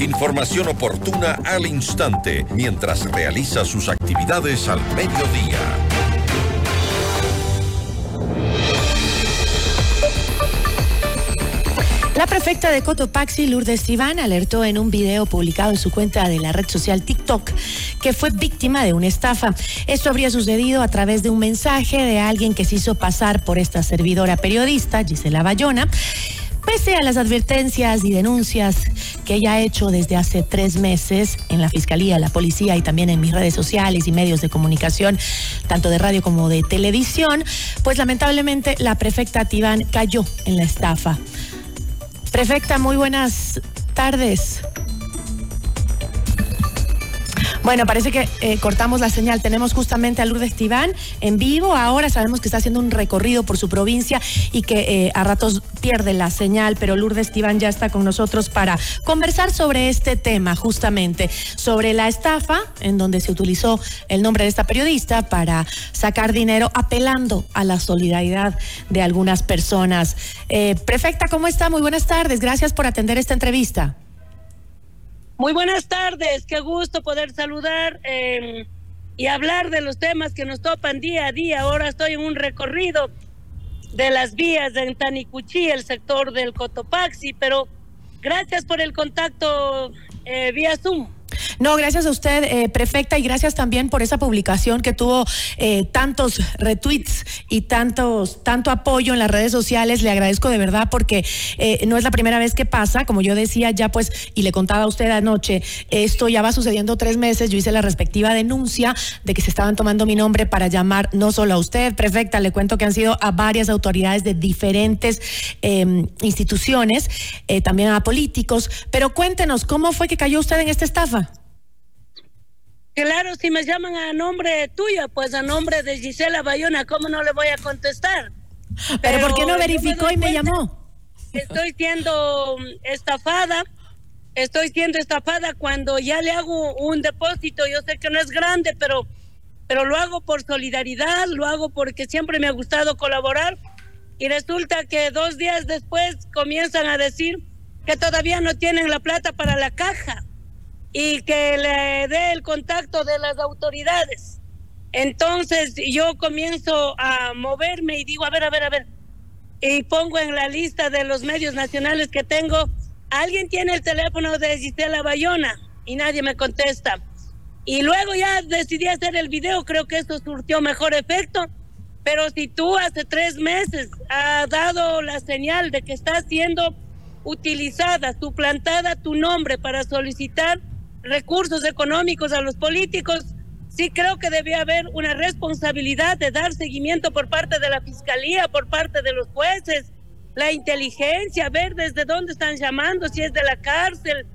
Información oportuna al instante mientras realiza sus actividades al mediodía. La prefecta de Cotopaxi, Lourdes Iván, alertó en un video publicado en su cuenta de la red social TikTok que fue víctima de una estafa. Esto habría sucedido a través de un mensaje de alguien que se hizo pasar por esta servidora periodista, Gisela Bayona. Pese a las advertencias y denuncias que ella ha hecho desde hace tres meses en la Fiscalía, la Policía y también en mis redes sociales y medios de comunicación, tanto de radio como de televisión, pues lamentablemente la prefecta Tibán cayó en la estafa. Prefecta, muy buenas tardes. Bueno, parece que eh, cortamos la señal. Tenemos justamente a Lourdes Tibán en vivo. Ahora sabemos que está haciendo un recorrido por su provincia y que eh, a ratos pierde la señal, pero Lourdes Tibán ya está con nosotros para conversar sobre este tema, justamente, sobre la estafa en donde se utilizó el nombre de esta periodista para sacar dinero apelando a la solidaridad de algunas personas. Eh, prefecta, ¿cómo está? Muy buenas tardes. Gracias por atender esta entrevista. Muy buenas tardes, qué gusto poder saludar em, y hablar de los temas que nos topan día a día. Ahora estoy en un recorrido de las vías de Tanicuchí, el sector del Cotopaxi, pero gracias por el contacto eh, vía Zoom. No, gracias a usted, eh, prefecta, y gracias también por esa publicación que tuvo eh, tantos retweets y tantos, tanto apoyo en las redes sociales. Le agradezco de verdad porque eh, no es la primera vez que pasa. Como yo decía ya, pues, y le contaba a usted anoche, esto ya va sucediendo tres meses. Yo hice la respectiva denuncia de que se estaban tomando mi nombre para llamar no solo a usted, prefecta, le cuento que han sido a varias autoridades de diferentes em, instituciones, también a políticos. Pero cuéntenos, ¿cómo fue que cayó usted en esta estafa? Claro, si me llaman a nombre tuyo, pues a nombre de Gisela Bayona, ¿cómo no le voy a contestar? Pero, ¿por qué no verificó y me llamó? Estoy siendo estafada, estoy siendo estafada cuando ya le hago un depósito, yo sé que no es grande, pero, pero lo hago por solidaridad, lo hago porque siempre me ha gustado colaborar y resulta que dos días después comienzan a decir que todavía no tienen la plata para la caja y que le dé el contacto de las autoridades. Entonces yo comienzo a moverme y digo, a ver, a ver, a ver, y pongo en la lista de los medios nacionales que tengo, alguien tiene el teléfono de Gisela Bayona y nadie me contesta. Y luego ya decidí hacer el video, creo que eso surtió mejor efecto. Pero si tú hace tres meses has dado la señal de que está siendo utilizada, suplantada tu nombre para solicitar recursos económicos a los políticos, sí creo que debía haber una responsabilidad de dar seguimiento por parte de la fiscalía, por parte de los jueces, la inteligencia, ver desde dónde están llamando, si es de la cárcel,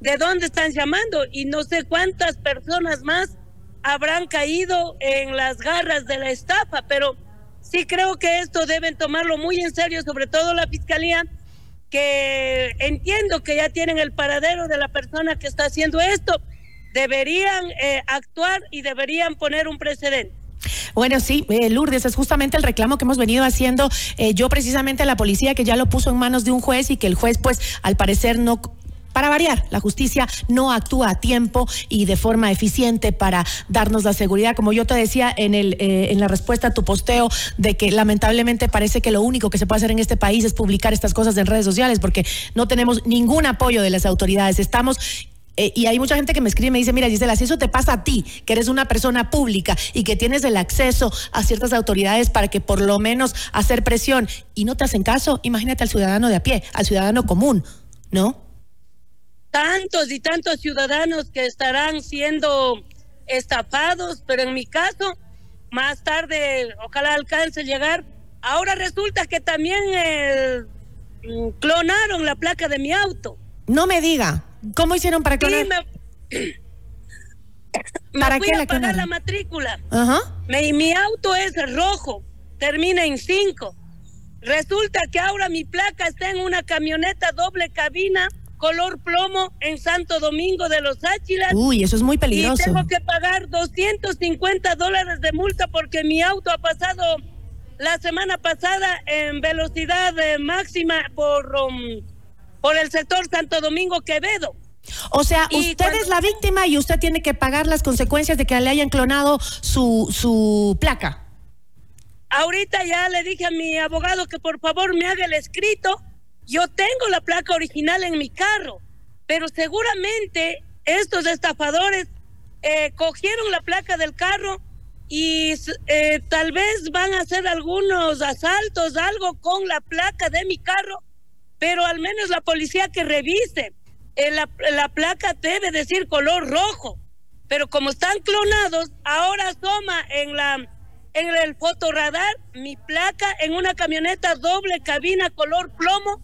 de dónde están llamando y no sé cuántas personas más habrán caído en las garras de la estafa, pero sí creo que esto deben tomarlo muy en serio, sobre todo la fiscalía que entiendo que ya tienen el paradero de la persona que está haciendo esto, deberían eh, actuar y deberían poner un precedente. Bueno, sí, eh, Lourdes, es justamente el reclamo que hemos venido haciendo eh, yo precisamente a la policía, que ya lo puso en manos de un juez y que el juez, pues, al parecer no para variar, la justicia no actúa a tiempo y de forma eficiente para darnos la seguridad. Como yo te decía en, el, eh, en la respuesta a tu posteo, de que lamentablemente parece que lo único que se puede hacer en este país es publicar estas cosas en redes sociales, porque no tenemos ningún apoyo de las autoridades. Estamos eh, y hay mucha gente que me escribe y me dice, mira Gisela, si eso te pasa a ti, que eres una persona pública y que tienes el acceso a ciertas autoridades para que por lo menos hacer presión y no te hacen caso, imagínate al ciudadano de a pie, al ciudadano común, ¿no? Tantos y tantos ciudadanos que estarán siendo estafados, pero en mi caso, más tarde, ojalá alcance a llegar. Ahora resulta que también eh, clonaron la placa de mi auto. No me diga, ¿cómo hicieron para clonar? me, ¿Para fui qué a pagar la matrícula. Ajá. mi auto es rojo, termina en 5. Resulta que ahora mi placa está en una camioneta doble cabina color plomo en Santo Domingo de los Áchilas. Uy, eso es muy peligroso. Y tengo que pagar 250 dólares de multa porque mi auto ha pasado la semana pasada en velocidad eh, máxima por, um, por el sector Santo Domingo Quevedo. O sea, usted es la víctima y usted tiene que pagar las consecuencias de que le hayan clonado su, su placa. Ahorita ya le dije a mi abogado que por favor me haga el escrito. Yo tengo la placa original en mi carro, pero seguramente estos estafadores eh, cogieron la placa del carro y eh, tal vez van a hacer algunos asaltos, algo con la placa de mi carro, pero al menos la policía que revise eh, la, placa debe decir color rojo, pero como están clonados, ahora asoma en la en el fotoradar mi placa en una camioneta doble cabina color plomo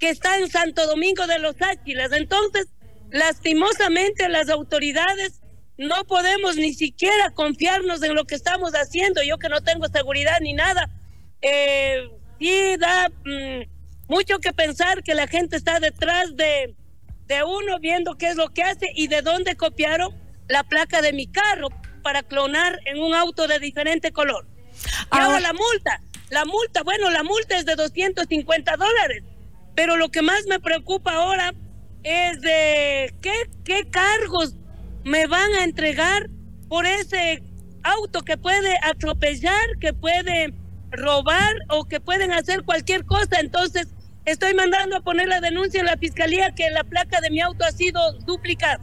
que está en Santo Domingo de los Águilas. Entonces, lastimosamente las autoridades no podemos ni siquiera confiarnos en lo que estamos haciendo. Yo que no tengo seguridad ni nada, eh, sí da mm, mucho que pensar que la gente está detrás de, de uno viendo qué es lo que hace y de dónde copiaron la placa de mi carro para clonar en un auto de diferente color. Y ahora, la multa, la multa, bueno, la multa es de 250 dólares, pero lo que más me preocupa ahora es de qué, qué cargos me van a entregar por ese auto que puede atropellar, que puede robar o que pueden hacer cualquier cosa. Entonces, Estoy mandando a poner la denuncia en la fiscalía que la placa de mi auto ha sido duplicada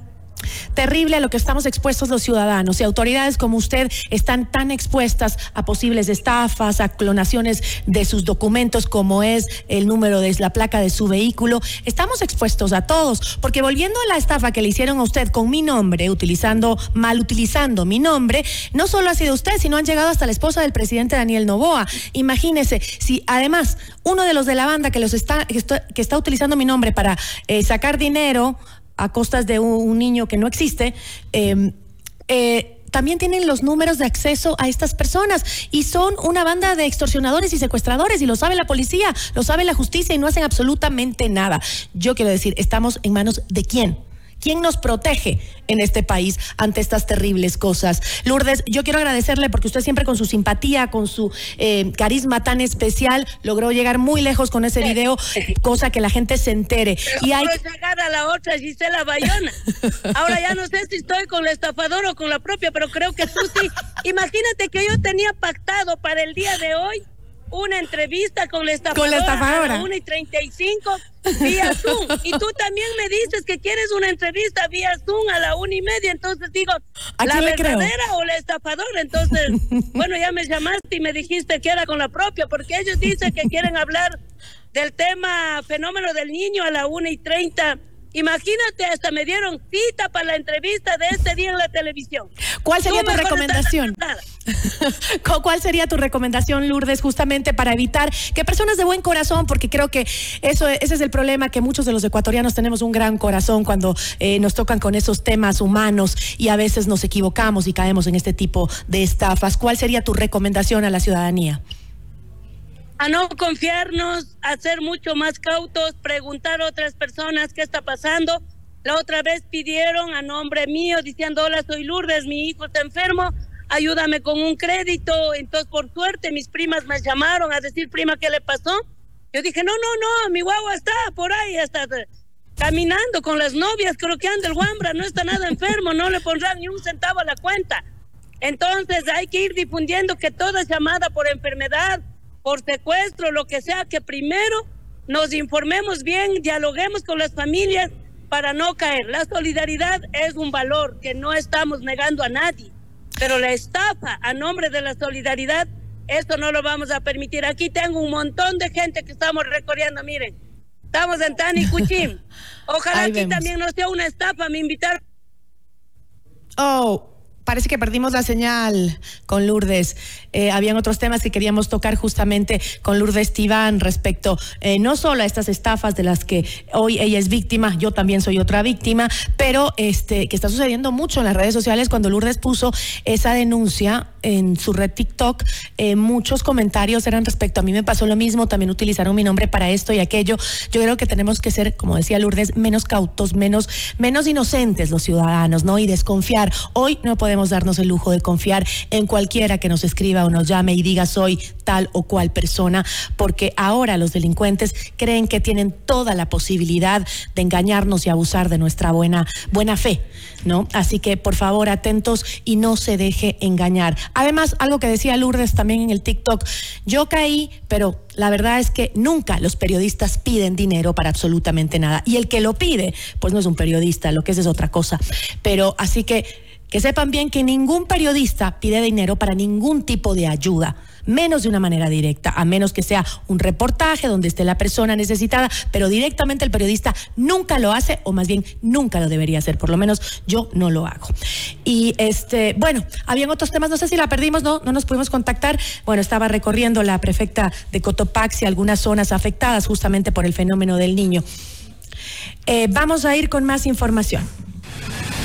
terrible a lo que estamos expuestos los ciudadanos y autoridades como usted están tan expuestas a posibles estafas, a clonaciones de sus documentos como es el número de la placa de su vehículo. Estamos expuestos a todos, porque volviendo a la estafa que le hicieron a usted con mi nombre, utilizando, mal utilizando mi nombre, no solo ha sido usted, sino han llegado hasta la esposa del presidente Daniel Novoa. Imagínese, si además uno de los de la banda que los está, que está, utilizando mi nombre para eh, sacar dinero, a costas de un, niño que no existe, em, eh, también tienen los números de acceso a estas personas y son una banda de extorsionadores y secuestradores y lo sabe la policía, lo sabe la justicia y no hacen absolutamente nada. Yo quiero decir, estamos en manos de quién? ¿Quién nos protege en este país ante estas terribles cosas? Lourdes, yo quiero agradecerle porque usted siempre con su simpatía, con su eh, carisma tan especial, logró llegar muy lejos con ese video, cosa que la gente se entere. y hay llegar a la otra Gisela Bayona. Ahora ya no sé si estoy con la estafadora o con la propia, pero creo que tú sí. Imagínate que yo tenía pactado para el día de hoy una entrevista con la estafadora, con la estafadora. a 1 y 35 vía Zoom. Y tú también me dices que quieres una entrevista vía Zoom a la una y media. Entonces digo, ¿la verdadera o la estafadora? Entonces, bueno, ya me llamaste y me dijiste que era con la propia, porque ellos dicen que quieren hablar del tema fenómeno del niño a la una y 30 Imagínate, hasta me dieron cita para la entrevista de este día en la televisión. ¿Cuál sería tu recomendación? ¿Cuál sería tu recomendación, Lourdes, justamente para evitar que personas de buen corazón, porque creo que eso, ese es el problema, que muchos de los ecuatorianos tenemos un gran corazón cuando eh, nos tocan con esos temas humanos y a veces nos equivocamos y caemos en este tipo de estafas. ¿Cuál sería tu recomendación a la ciudadanía? a no confiarnos, a ser mucho más cautos, preguntar a otras personas qué está pasando. La otra vez pidieron a nombre mío diciendo, hola, soy Lourdes, mi hijo está enfermo, ayúdame con un crédito. Entonces, por suerte, mis primas me llamaron a decir, prima, ¿qué le pasó? Yo dije, no, no, no, mi guagua está por ahí, está caminando con las novias, creo que anda el guambra, no está nada enfermo, no le pondrán ni un centavo a la cuenta. Entonces hay que ir difundiendo que toda llamada por enfermedad, por secuestro, lo que sea, que primero nos informemos bien, dialoguemos con las familias para no caer. La solidaridad es un valor que no estamos negando a nadie, pero la estafa a nombre de la solidaridad, esto no lo vamos a permitir. Aquí tengo un montón de gente que estamos recorriendo, miren, estamos en Tani Cuchín. Ojalá aquí también no sea una estafa, me invitaron. Oh, parece que perdimos la señal con Lourdes. Eh, habían otros temas que queríamos tocar justamente con Lourdes Tibán respecto eh, no solo a estas estafas de las que hoy ella es víctima, yo también soy otra víctima, pero este, que está sucediendo mucho en las redes sociales cuando Lourdes puso esa denuncia en su red TikTok, eh, muchos comentarios eran respecto a mí me pasó lo mismo, también utilizaron mi nombre para esto y aquello. Yo creo que tenemos que ser, como decía Lourdes, menos cautos, menos, menos inocentes los ciudadanos, ¿no? Y desconfiar. Hoy no podemos darnos el lujo de confiar en cualquiera que nos escriba o nos llame y diga soy tal o cual persona, porque ahora los delincuentes creen que tienen toda la posibilidad de engañarnos y abusar de nuestra buena, buena fe, ¿no? Así que por favor, atentos y no se deje engañar. Además, algo que decía Lourdes también en el TikTok, yo caí, pero la verdad es que nunca los periodistas piden dinero para absolutamente nada. Y el que lo pide, pues no es un periodista, lo que es es otra cosa. Pero así que que sepan bien que ningún periodista pide dinero para ningún tipo de ayuda menos de una manera directa, a menos que sea un reportaje donde esté la persona necesitada, pero directamente el periodista nunca lo hace, o más bien nunca lo debería hacer, por lo menos yo no lo hago. Y este, bueno, habían otros temas, no sé si la perdimos, no, no nos pudimos contactar. Bueno, estaba recorriendo la prefecta de Cotopaxi algunas zonas afectadas justamente por el fenómeno del niño. Eh, vamos a ir con más información.